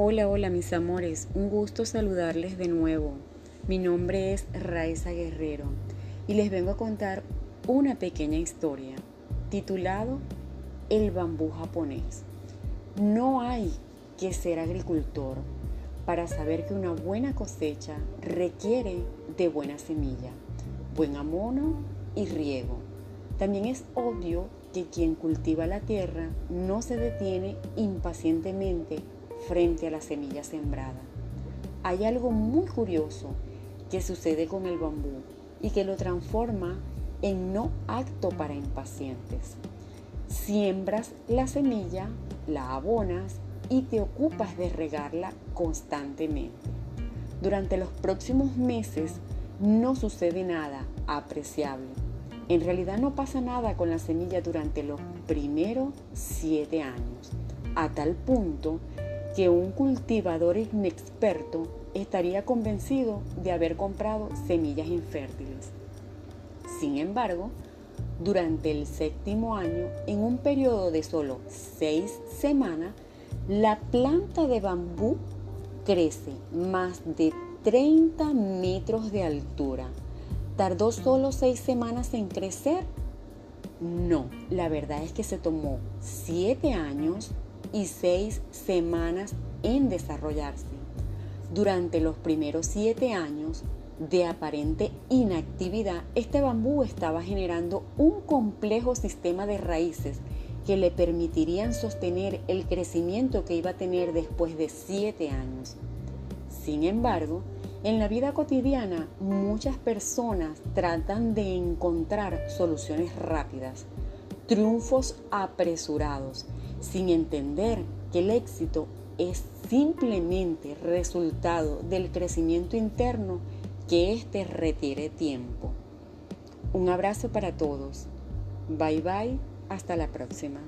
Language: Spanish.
Hola, hola mis amores, un gusto saludarles de nuevo. Mi nombre es Raiza Guerrero y les vengo a contar una pequeña historia titulado El bambú japonés. No hay que ser agricultor para saber que una buena cosecha requiere de buena semilla, buen amono y riego. También es obvio que quien cultiva la tierra no se detiene impacientemente frente a la semilla sembrada. Hay algo muy curioso que sucede con el bambú y que lo transforma en no acto para impacientes. Siembras la semilla, la abonas y te ocupas de regarla constantemente. Durante los próximos meses no sucede nada apreciable. En realidad no pasa nada con la semilla durante los primeros siete años, a tal punto que un cultivador inexperto estaría convencido de haber comprado semillas infértiles. Sin embargo, durante el séptimo año, en un periodo de solo seis semanas, la planta de bambú crece más de 30 metros de altura. ¿Tardó solo seis semanas en crecer? No, la verdad es que se tomó siete años y seis semanas en desarrollarse. Durante los primeros siete años de aparente inactividad, este bambú estaba generando un complejo sistema de raíces que le permitirían sostener el crecimiento que iba a tener después de siete años. Sin embargo, en la vida cotidiana muchas personas tratan de encontrar soluciones rápidas, triunfos apresurados sin entender que el éxito es simplemente resultado del crecimiento interno que éste requiere tiempo. Un abrazo para todos. Bye bye, hasta la próxima.